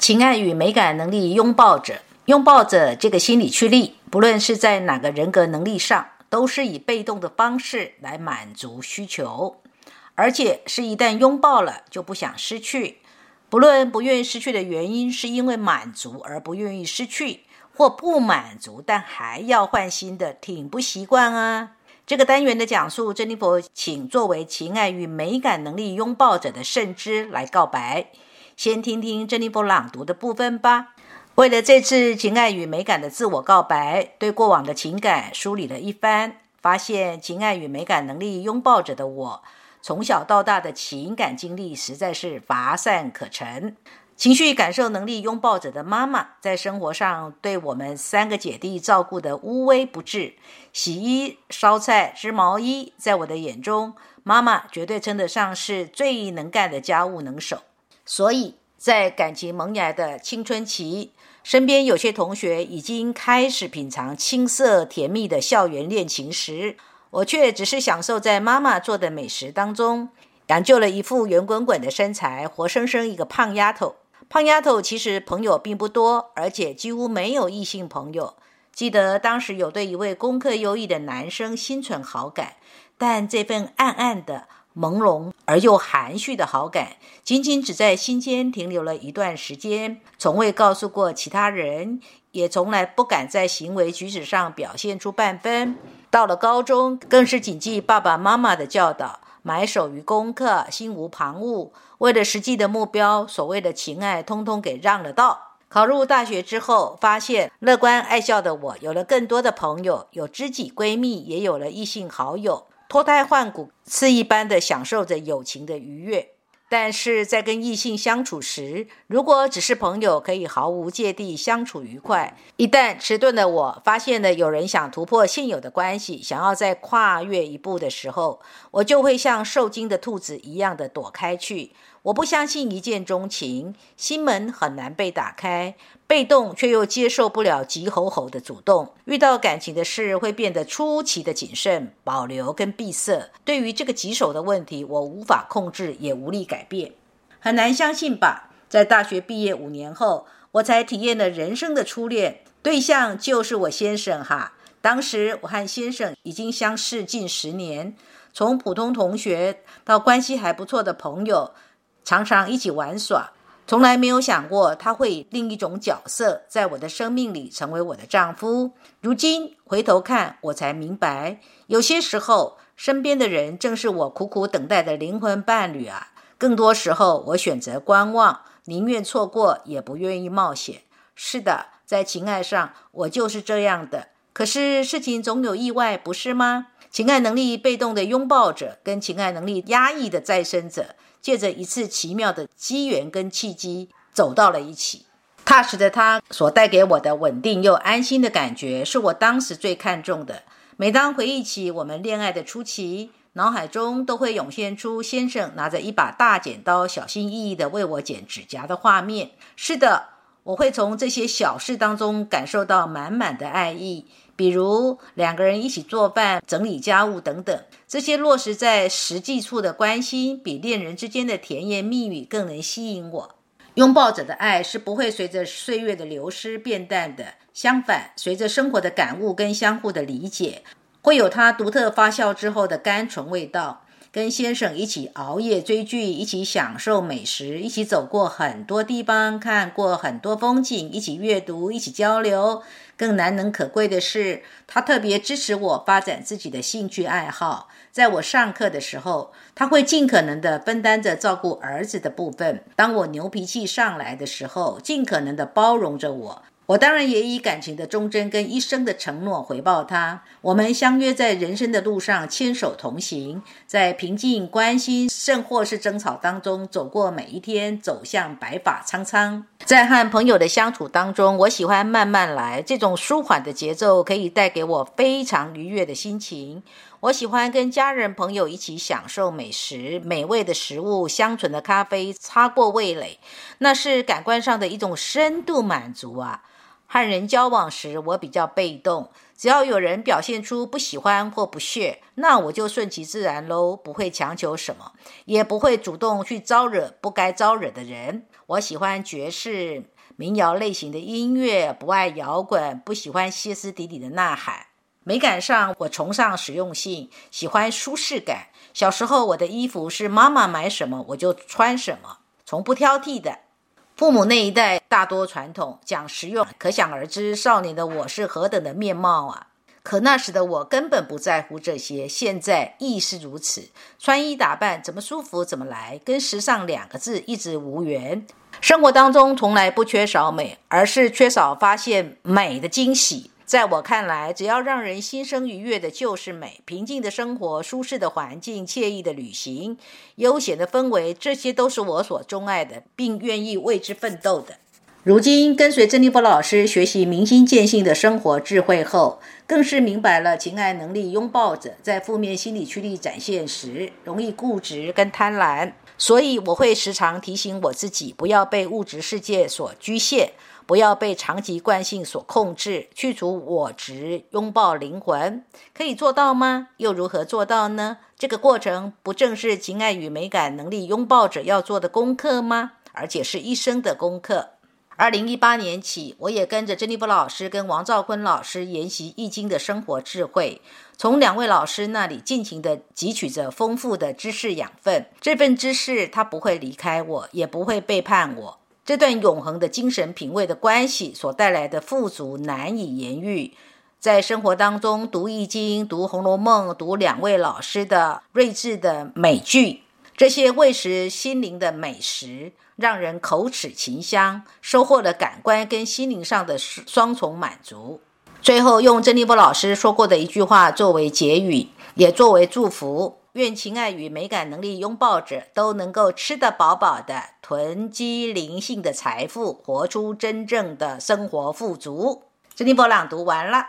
情爱与美感能力拥抱着，拥抱着这个心理驱力，不论是在哪个人格能力上，都是以被动的方式来满足需求，而且是一旦拥抱了就不想失去。不论不愿意失去的原因，是因为满足而不愿意失去，或不满足但还要换新的，挺不习惯啊。这个单元的讲述，珍妮佛请作为情爱与美感能力拥抱者的圣之来告白。先听听珍妮佛朗读的部分吧。为了这次情爱与美感的自我告白，对过往的情感梳理了一番，发现情爱与美感能力拥抱着的我，从小到大的情感经历实在是乏善可陈。情绪感受能力拥抱着的妈妈，在生活上对我们三个姐弟照顾的无微不至，洗衣、烧菜、织毛衣，在我的眼中，妈妈绝对称得上是最能干的家务能手。所以在感情萌芽的青春期，身边有些同学已经开始品尝青涩甜蜜的校园恋情时，我却只是享受在妈妈做的美食当中，养就了一副圆滚滚的身材，活生生一个胖丫头。胖丫头其实朋友并不多，而且几乎没有异性朋友。记得当时有对一位功课优异的男生心存好感，但这份暗暗的。朦胧而又含蓄的好感，仅仅只在心间停留了一段时间，从未告诉过其他人，也从来不敢在行为举止上表现出半分。到了高中，更是谨记爸爸妈妈的教导，埋首于功课，心无旁骛。为了实际的目标，所谓的情爱，通通给让了道。考入大学之后，发现乐观爱笑的我，有了更多的朋友，有知己闺蜜，也有了异性好友。脱胎换骨，刺一般的享受着友情的愉悦。但是在跟异性相处时，如果只是朋友，可以毫无芥蒂相处愉快。一旦迟钝的我发现了有人想突破现有的关系，想要再跨越一步的时候，我就会像受惊的兔子一样的躲开去。我不相信一见钟情，心门很难被打开。被动却又接受不了急吼吼的主动，遇到感情的事会变得出奇的谨慎、保留跟闭塞。对于这个棘手的问题，我无法控制，也无力改变。很难相信吧？在大学毕业五年后，我才体验了人生的初恋对象就是我先生哈。当时我和先生已经相识近十年，从普通同学到关系还不错的朋友，常常一起玩耍。从来没有想过他会以另一种角色在我的生命里成为我的丈夫。如今回头看，我才明白，有些时候身边的人正是我苦苦等待的灵魂伴侣啊。更多时候，我选择观望，宁愿错过，也不愿意冒险。是的，在情爱上，我就是这样的。可是事情总有意外，不是吗？情爱能力被动的拥抱者，跟情爱能力压抑的再生者。借着一次奇妙的机缘跟契机，走到了一起。踏实的他所带给我的稳定又安心的感觉，是我当时最看重的。每当回忆起我们恋爱的初期，脑海中都会涌现出先生拿着一把大剪刀，小心翼翼地为我剪指甲的画面。是的，我会从这些小事当中感受到满满的爱意。比如两个人一起做饭、整理家务等等，这些落实在实际处的关心，比恋人之间的甜言蜜语更能吸引我。拥抱者的爱是不会随着岁月的流失变淡的，相反，随着生活的感悟跟相互的理解，会有它独特发酵之后的甘醇味道。跟先生一起熬夜追剧，一起享受美食，一起走过很多地方，看过很多风景，一起阅读，一起交流。更难能可贵的是，他特别支持我发展自己的兴趣爱好。在我上课的时候，他会尽可能的分担着照顾儿子的部分；当我牛脾气上来的时候，尽可能的包容着我。我当然也以感情的忠贞跟一生的承诺回报他。我们相约在人生的路上牵手同行，在平静、关心，甚或是争吵当中走过每一天，走向白发苍苍。在和朋友的相处当中，我喜欢慢慢来，这种舒缓的节奏可以带给我非常愉悦的心情。我喜欢跟家人朋友一起享受美食、美味的食物、香醇的咖啡，擦过味蕾，那是感官上的一种深度满足啊。和人交往时，我比较被动，只要有人表现出不喜欢或不屑，那我就顺其自然喽，不会强求什么，也不会主动去招惹不该招惹的人。我喜欢爵士、民谣类型的音乐，不爱摇滚，不喜欢歇斯底里的呐喊。美感上，我崇尚实用性，喜欢舒适感。小时候，我的衣服是妈妈买什么我就穿什么，从不挑剔的。父母那一代大多传统讲实用，可想而知少年的我是何等的面貌啊！可那时的我根本不在乎这些，现在亦是如此。穿衣打扮怎么舒服怎么来，跟时尚两个字一直无缘。生活当中从来不缺少美，而是缺少发现美的惊喜。在我看来，只要让人心生愉悦的，就是美。平静的生活、舒适的环境、惬意的旅行、悠闲的氛围，这些都是我所钟爱的，并愿意为之奋斗的。如今跟随珍妮佛老师学习明心见性的生活智慧后，更是明白了情爱能力拥抱者在负面心理驱力展现时，容易固执跟贪婪。所以我会时常提醒我自己，不要被物质世界所局限。不要被长期惯性所控制，去除我执，拥抱灵魂，可以做到吗？又如何做到呢？这个过程不正是情爱与美感能力拥抱者要做的功课吗？而且是一生的功课。二零一八年起，我也跟着珍妮波老师跟王兆坤老师研习易经的生活智慧，从两位老师那里尽情的汲取着丰富的知识养分。这份知识，它不会离开我，也不会背叛我。这段永恒的精神品味的关系所带来的富足难以言喻。在生活当中读《易经》、读《红楼梦》、读两位老师的睿智的美句，这些喂食心灵的美食，让人口齿清香，收获了感官跟心灵上的双重满足。最后，用珍妮波老师说过的一句话作为结语，也作为祝福。愿情爱与美感能力拥抱者都能够吃得饱饱的，囤积灵性的财富，活出真正的生活富足。珍妮波朗读完了。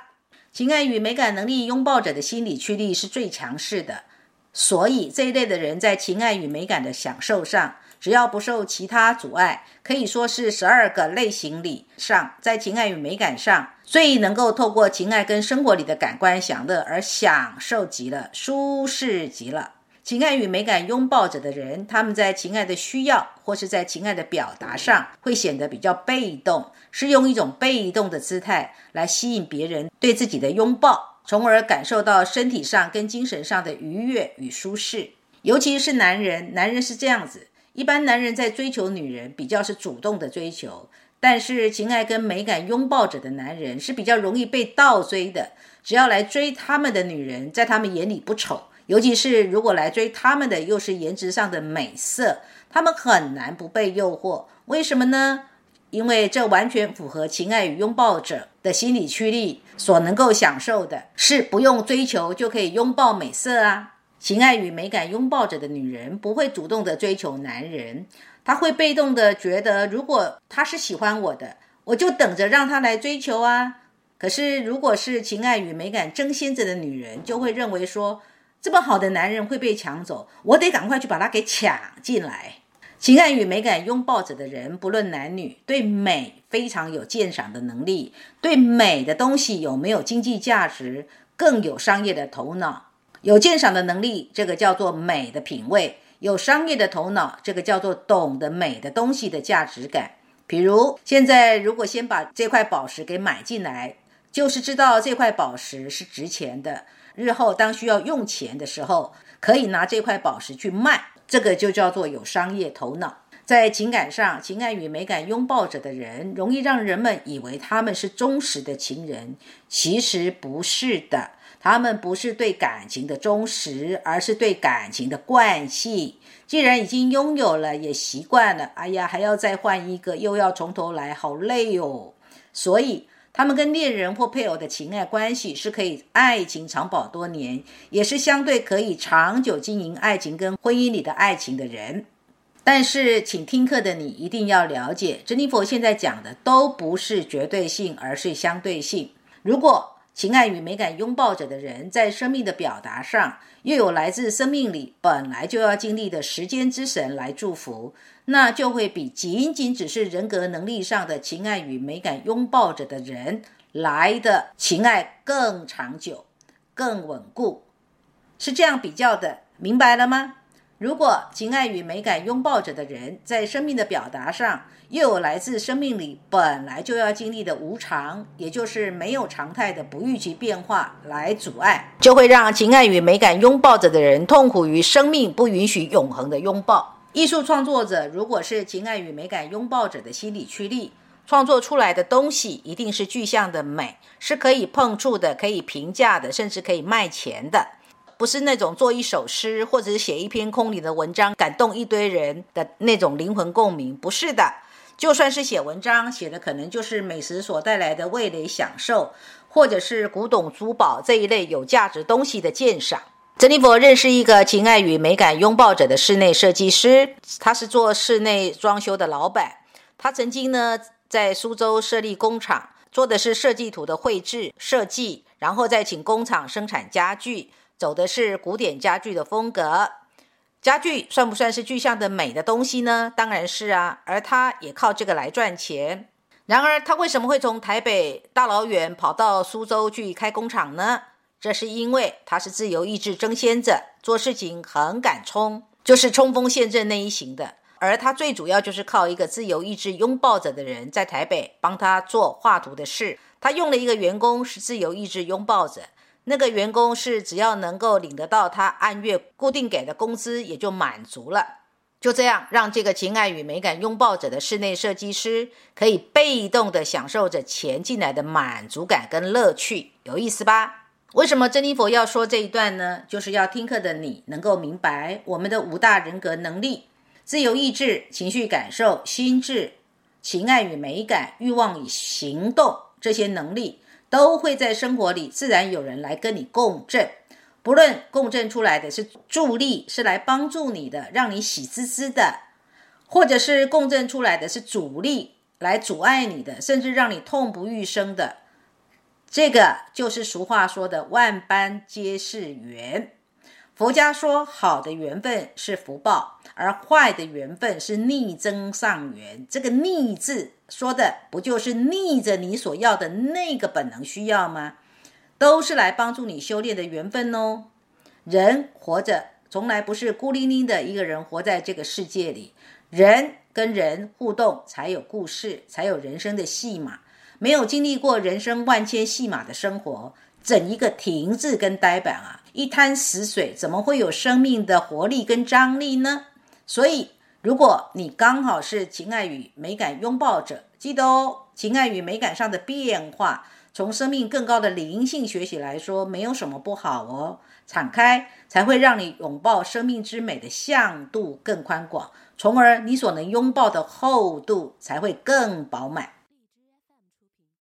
情爱与美感能力拥抱者的心理驱力是最强势的，所以这一类的人在情爱与美感的享受上，只要不受其他阻碍，可以说是十二个类型里上，在情爱与美感上。最能够透过情爱跟生活里的感官享乐而享受极了，舒适极了。情爱与美感拥抱着的人，他们在情爱的需要或是在情爱的表达上，会显得比较被动，是用一种被动的姿态来吸引别人对自己的拥抱，从而感受到身体上跟精神上的愉悦与舒适。尤其是男人，男人是这样子，一般男人在追求女人，比较是主动的追求。但是，情爱跟美感拥抱者的男人是比较容易被倒追的。只要来追他们的女人，在他们眼里不丑，尤其是如果来追他们的又是颜值上的美色，他们很难不被诱惑。为什么呢？因为这完全符合情爱与拥抱者的心理驱力所能够享受的，是不用追求就可以拥抱美色啊。情爱与美感拥抱着的女人不会主动的追求男人。她会被动的觉得，如果他是喜欢我的，我就等着让他来追求啊。可是，如果是情爱与美感争先着的女人，就会认为说，这么好的男人会被抢走，我得赶快去把他给抢进来。情爱与美感拥抱着的人，不论男女，对美非常有鉴赏的能力，对美的东西有没有经济价值，更有商业的头脑。有鉴赏的能力，这个叫做美的品味。有商业的头脑，这个叫做懂得美的东西的价值感。比如，现在如果先把这块宝石给买进来，就是知道这块宝石是值钱的。日后当需要用钱的时候，可以拿这块宝石去卖，这个就叫做有商业头脑。在情感上，情感与美感拥抱着的人，容易让人们以为他们是忠实的情人，其实不是的。他们不是对感情的忠实，而是对感情的惯性。既然已经拥有了，也习惯了，哎呀，还要再换一个，又要从头来，好累哦。所以，他们跟恋人或配偶的情爱关系是可以爱情长保多年，也是相对可以长久经营爱情跟婚姻里的爱情的人。但是，请听课的你一定要了解，珍妮佛现在讲的都不是绝对性，而是相对性。如果情爱与美感拥抱着的人，在生命的表达上，又有来自生命里本来就要经历的时间之神来祝福，那就会比仅仅只是人格能力上的情爱与美感拥抱着的人来的情爱更长久、更稳固。是这样比较的，明白了吗？如果情爱与美感拥抱着的人，在生命的表达上，又有来自生命里本来就要经历的无常，也就是没有常态的不预期变化来阻碍，就会让情爱与美感拥抱着的人痛苦于生命不允许永恒的拥抱。艺术创作者如果是情爱与美感拥抱者的心理驱力，创作出来的东西一定是具象的美，是可以碰触的、可以评价的，甚至可以卖钱的。不是那种做一首诗或者是写一篇空灵的文章，感动一堆人的那种灵魂共鸣，不是的。就算是写文章，写的可能就是美食所带来的味蕾享受，或者是古董珠宝这一类有价值东西的鉴赏。珍妮佛认识一个情爱与美感拥抱者的室内设计师，他是做室内装修的老板。他曾经呢在苏州设立工厂，做的是设计图的绘制设计，然后再请工厂生产家具。走的是古典家具的风格，家具算不算是具象的美的东西呢？当然是啊，而他也靠这个来赚钱。然而，他为什么会从台北大老远跑到苏州去开工厂呢？这是因为他是自由意志争先者，做事情很敢冲，就是冲锋陷阵那一型的。而他最主要就是靠一个自由意志拥抱着的人，在台北帮他做画图的事。他用了一个员工是自由意志拥抱着。那个员工是只要能够领得到他按月固定给的工资，也就满足了。就这样，让这个情爱与美感拥抱着的室内设计师，可以被动的享受着钱进来的满足感跟乐趣，有意思吧？为什么珍妮佛要说这一段呢？就是要听课的你能够明白，我们的五大人格能力：自由意志、情绪感受、心智、情爱与美感、欲望与行动这些能力。都会在生活里自然有人来跟你共振，不论共振出来的是助力，是来帮助你的，让你喜滋滋的，或者是共振出来的是阻力，来阻碍你的，甚至让你痛不欲生的，这个就是俗话说的万般皆是缘。佛家说，好的缘分是福报，而坏的缘分是逆增上缘。这个“逆”字说的不就是逆着你所要的那个本能需要吗？都是来帮助你修炼的缘分哦。人活着从来不是孤零零的一个人活在这个世界里，人跟人互动才有故事，才有人生的戏码。没有经历过人生万千戏码的生活。整一个停滞跟呆板啊，一滩死水，怎么会有生命的活力跟张力呢？所以，如果你刚好是情爱与美感拥抱者，记得哦，情爱与美感上的变化，从生命更高的灵性学习来说，没有什么不好哦。敞开才会让你拥抱生命之美的向度更宽广，从而你所能拥抱的厚度才会更饱满。